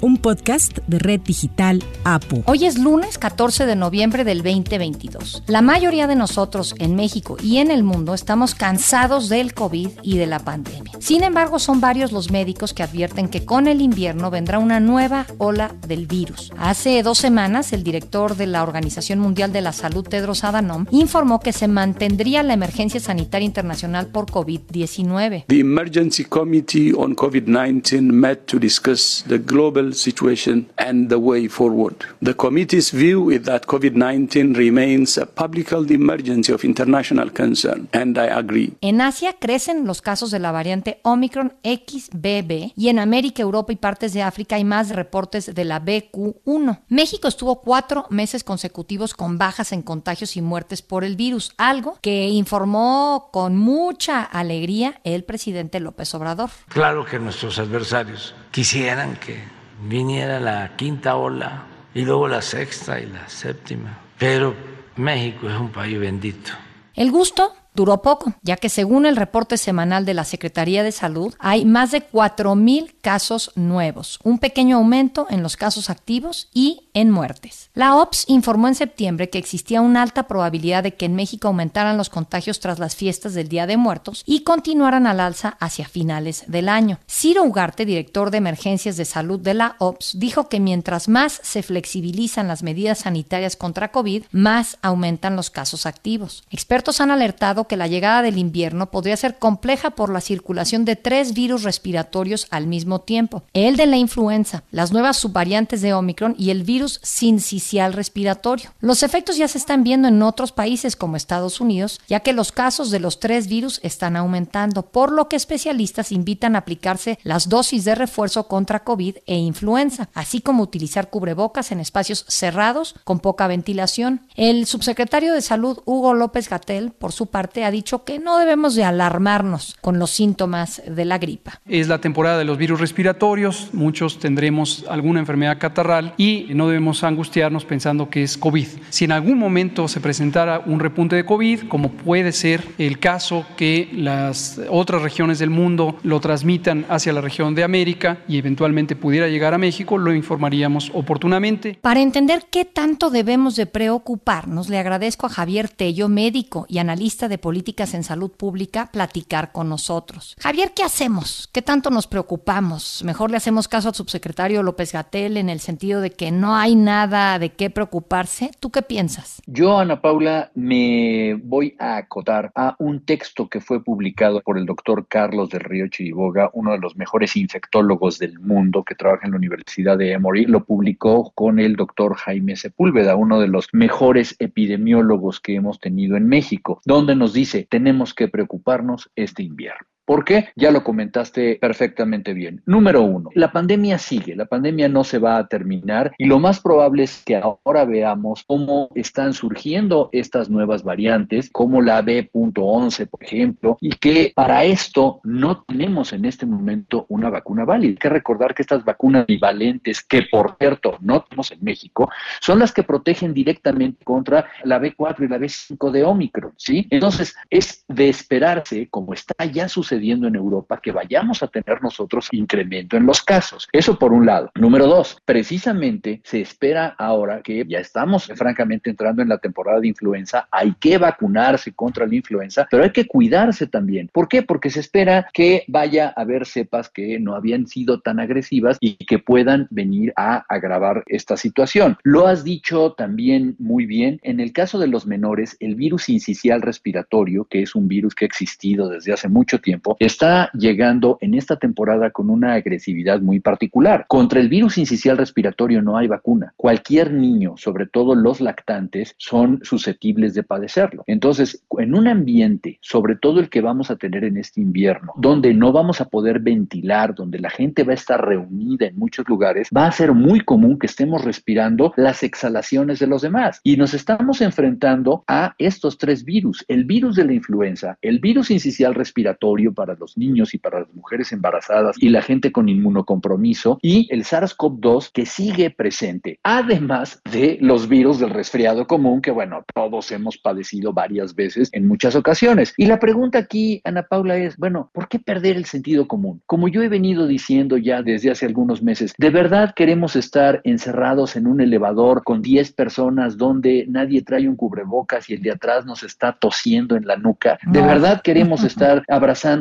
un podcast de Red Digital APU. Hoy es lunes 14 de noviembre del 2022. La mayoría de nosotros en México y en el mundo estamos cansados del COVID y de la pandemia. Sin embargo, son varios los médicos que advierten que con el invierno vendrá una nueva ola del virus. Hace dos semanas, el director de la Organización Mundial de la Salud, Tedros Adhanom, informó que se mantendría la emergencia sanitaria internacional por COVID-19. The Emergency Committee on COVID-19 met to discuss the global situation and the way forward. The committee's view is that COVID-19 remains a public health emergency of international concern, and I agree. En Asia crecen los casos de la variante Omicron XBB y en América, Europa y partes de África hay más reportes de la BQ1. México estuvo cuatro meses consecutivos con bajas en contagios y muertes por el virus, algo que informó con mucha alegría el presidente López Obrador. Claro que nuestros adversarios quisieran que viniera la quinta ola y luego la sexta y la séptima. Pero México es un país bendito. El gusto duró poco, ya que según el reporte semanal de la Secretaría de Salud, hay más de 4.000 casos nuevos, un pequeño aumento en los casos activos y en muertes. La OPS informó en septiembre que existía una alta probabilidad de que en México aumentaran los contagios tras las fiestas del Día de Muertos y continuaran al alza hacia finales del año. Ciro Ugarte, director de emergencias de salud de la OPS, dijo que mientras más se flexibilizan las medidas sanitarias contra COVID, más aumentan los casos activos. Expertos han alertado que la llegada del invierno podría ser compleja por la circulación de tres virus respiratorios al mismo tiempo. El de la influenza, las nuevas subvariantes de Omicron y el virus sincicial respiratorio. Los efectos ya se están viendo en otros países como Estados Unidos, ya que los casos de los tres virus están aumentando, por lo que especialistas invitan a aplicarse las dosis de refuerzo contra COVID e influenza, así como utilizar cubrebocas en espacios cerrados con poca ventilación. El subsecretario de Salud, Hugo López Gatel, por su parte, ha dicho que no debemos de alarmarnos con los síntomas de la gripa. Es la temporada de los virus respiratorios, muchos tendremos alguna enfermedad catarral y no debemos angustiarnos pensando que es COVID. Si en algún momento se presentara un repunte de COVID, como puede ser el caso que las otras regiones del mundo lo transmitan hacia la región de América y eventualmente pudiera llegar a México, lo informaríamos oportunamente. Para entender qué tanto debemos de preocuparnos, le agradezco a Javier Tello, médico y analista de políticas en salud pública platicar con nosotros. Javier, ¿qué hacemos? ¿Qué tanto nos preocupamos? Mejor le hacemos caso al subsecretario López Gatel en el sentido de que no hay nada de qué preocuparse. ¿Tú qué piensas? Yo, Ana Paula, me voy a acotar a un texto que fue publicado por el doctor Carlos del Río Chiriboga, uno de los mejores infectólogos del mundo que trabaja en la Universidad de Emory. Lo publicó con el doctor Jaime Sepúlveda, uno de los mejores epidemiólogos que hemos tenido en México, donde nos dice, tenemos que preocuparnos este invierno. ¿Por qué? Ya lo comentaste perfectamente bien. Número uno, la pandemia sigue, la pandemia no se va a terminar y lo más probable es que ahora veamos cómo están surgiendo estas nuevas variantes, como la B.11, por ejemplo, y que para esto no tenemos en este momento una vacuna válida. Hay que recordar que estas vacunas bivalentes, que por cierto no tenemos en México, son las que protegen directamente contra la B4 y la B5 de Omicron, ¿sí? Entonces, es de esperarse, como está ya sucediendo, en Europa que vayamos a tener nosotros incremento en los casos. Eso por un lado. Número dos, precisamente se espera ahora que ya estamos francamente entrando en la temporada de influenza, hay que vacunarse contra la influenza, pero hay que cuidarse también. ¿Por qué? Porque se espera que vaya a haber cepas que no habían sido tan agresivas y que puedan venir a agravar esta situación. Lo has dicho también muy bien. En el caso de los menores, el virus incisional respiratorio, que es un virus que ha existido desde hace mucho tiempo, está llegando en esta temporada con una agresividad muy particular. Contra el virus incisional respiratorio no hay vacuna. Cualquier niño, sobre todo los lactantes, son susceptibles de padecerlo. Entonces, en un ambiente, sobre todo el que vamos a tener en este invierno, donde no vamos a poder ventilar, donde la gente va a estar reunida en muchos lugares, va a ser muy común que estemos respirando las exhalaciones de los demás. Y nos estamos enfrentando a estos tres virus, el virus de la influenza, el virus incisional respiratorio, para los niños y para las mujeres embarazadas y la gente con inmunocompromiso y el SARS-CoV-2 que sigue presente, además de los virus del resfriado común que, bueno, todos hemos padecido varias veces en muchas ocasiones. Y la pregunta aquí, Ana Paula, es, bueno, ¿por qué perder el sentido común? Como yo he venido diciendo ya desde hace algunos meses, ¿de verdad queremos estar encerrados en un elevador con 10 personas donde nadie trae un cubrebocas y el de atrás nos está tosiendo en la nuca? ¿De verdad queremos estar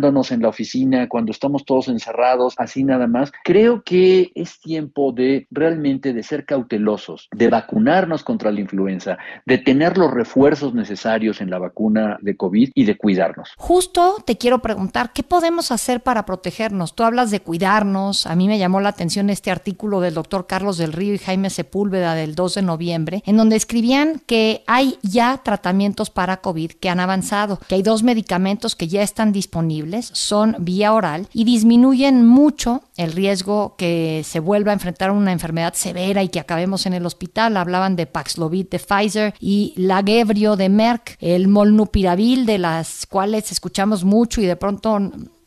abrazándonos en la oficina cuando estamos todos encerrados así nada más? Creo que es tiempo de realmente de ser cautelosos, de vacunarnos contra la influenza, de tener los refuerzos necesarios en la vacuna de COVID y de cuidarnos. Justo te quiero preguntar, ¿qué podemos hacer para protegernos? Tú hablas de cuidarnos, a mí me llamó la atención este artículo del doctor Carlos del Río y Jaime Sepúlveda del 2 de noviembre, en donde escribían que hay ya tratamientos para COVID que han avanzado, que hay dos medicamentos que ya están disponibles, son vía oral y disminuyen mucho el riesgo que se vuelva a enfrentar una enfermedad severa y que acabemos en el hospital. Hablaban de Paxlovid de Pfizer y Lagebrio de Merck, el Molnupiravir de las cuales escuchamos mucho y de pronto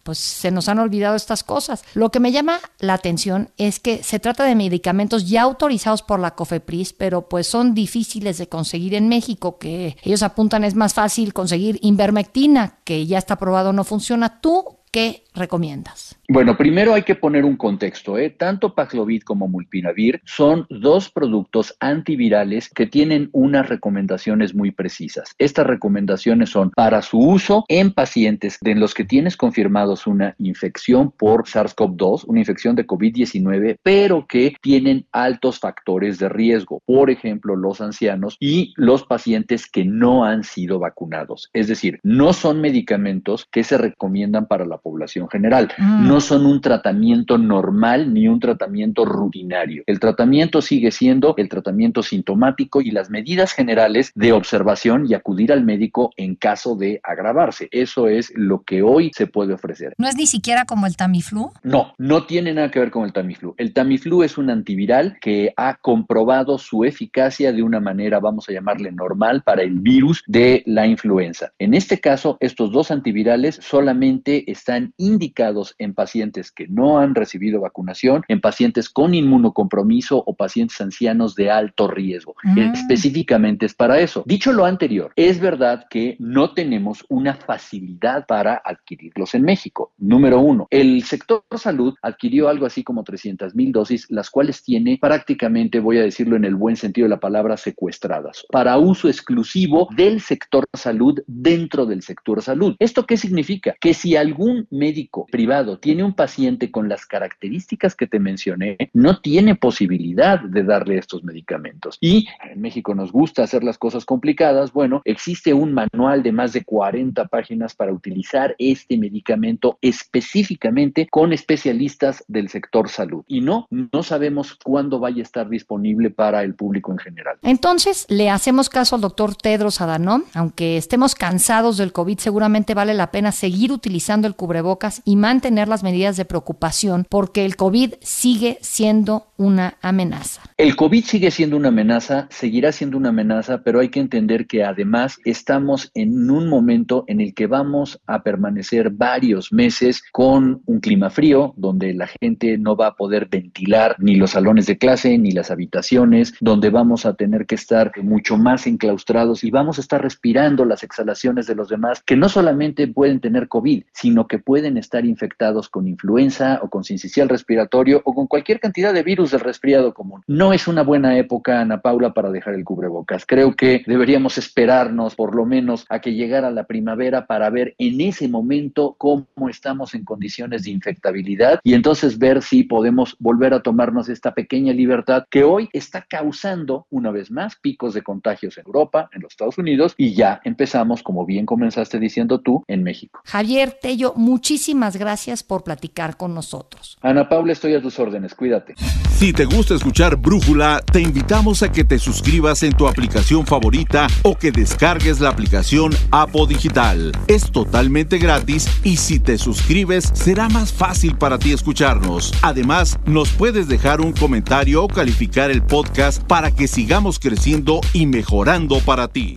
pues se nos han olvidado estas cosas. Lo que me llama la atención es que se trata de medicamentos ya autorizados por la COFEPRIS, pero pues son difíciles de conseguir en México, que ellos apuntan es más fácil conseguir invermectina, que ya está probado no funciona. ¿Tú qué recomiendas? Bueno, primero hay que poner un contexto. ¿eh? Tanto Paxlovid como Mulpinavir son dos productos antivirales que tienen unas recomendaciones muy precisas. Estas recomendaciones son para su uso en pacientes en los que tienes confirmados una infección por SARS-CoV-2, una infección de COVID-19, pero que tienen altos factores de riesgo. Por ejemplo, los ancianos y los pacientes que no han sido vacunados. Es decir, no son medicamentos que se recomiendan para la población general. Mm. No son un tratamiento normal ni un tratamiento rutinario. El tratamiento sigue siendo el tratamiento sintomático y las medidas generales de observación y acudir al médico en caso de agravarse. Eso es lo que hoy se puede ofrecer. ¿No es ni siquiera como el Tamiflu? No, no tiene nada que ver con el Tamiflu. El Tamiflu es un antiviral que ha comprobado su eficacia de una manera, vamos a llamarle normal, para el virus de la influenza. En este caso, estos dos antivirales solamente están indicados en pacientes que no han recibido vacunación, en pacientes con inmunocompromiso o pacientes ancianos de alto riesgo. Mm. Específicamente es para eso. Dicho lo anterior, es verdad que no tenemos una facilidad para adquirirlos en México. Número uno, el sector salud adquirió algo así como 300 mil dosis, las cuales tiene prácticamente, voy a decirlo en el buen sentido de la palabra, secuestradas para uso exclusivo del sector salud dentro del sector salud. ¿Esto qué significa? Que si algún médico privado tiene un paciente con las características que te mencioné, no tiene posibilidad de darle estos medicamentos. Y en México nos gusta hacer las cosas complicadas. Bueno, existe un manual de más de 40 páginas para utilizar este medicamento específicamente con especialistas del sector salud. Y no, no sabemos cuándo vaya a estar disponible para el público en general. Entonces, le hacemos caso al doctor Tedros Adhanom. Aunque estemos cansados del COVID, seguramente vale la pena seguir utilizando el cubrebocas y mantener las medidas de preocupación porque el COVID sigue siendo una amenaza. El COVID sigue siendo una amenaza, seguirá siendo una amenaza, pero hay que entender que además estamos en un momento en el que vamos a permanecer varios meses con un clima frío, donde la gente no va a poder ventilar ni los salones de clase ni las habitaciones, donde vamos a tener que estar mucho más enclaustrados y vamos a estar respirando las exhalaciones de los demás que no solamente pueden tener COVID, sino que pueden estar infectados con influenza o con sincicial respiratorio o con cualquier cantidad de virus del resfriado común. No es una buena época, Ana Paula, para dejar el cubrebocas. Creo que deberíamos esperarnos por lo menos a que llegara la primavera para ver en ese momento cómo estamos en condiciones de infectabilidad y entonces ver si podemos volver a tomarnos esta pequeña libertad que hoy está causando una vez más picos de contagios en Europa, en los Estados Unidos y ya empezamos, como bien comenzaste diciendo tú, en México. Javier Tello, muchísimas gracias por platicar con nosotros. Ana Paula, estoy a tus órdenes, cuídate. Si te gusta escuchar Brújula, te invitamos a que te suscribas en tu aplicación favorita o que descargues la aplicación Apo Digital. Es totalmente gratis y si te suscribes será más fácil para ti escucharnos. Además, nos puedes dejar un comentario o calificar el podcast para que sigamos creciendo y mejorando para ti.